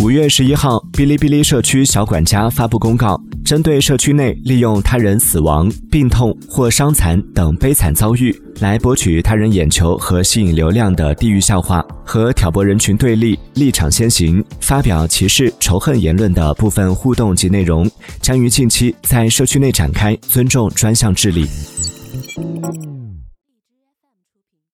五月十一号哔哩哔哩社区小管家发布公告针对社区内利用他人死亡病痛或伤残等悲惨遭遇来博取他人眼球和吸引流量的地域笑话和挑拨人群对立立场先行发表歧视仇恨言论的部分互动及内容将于近期在社区内展开尊重专项治理。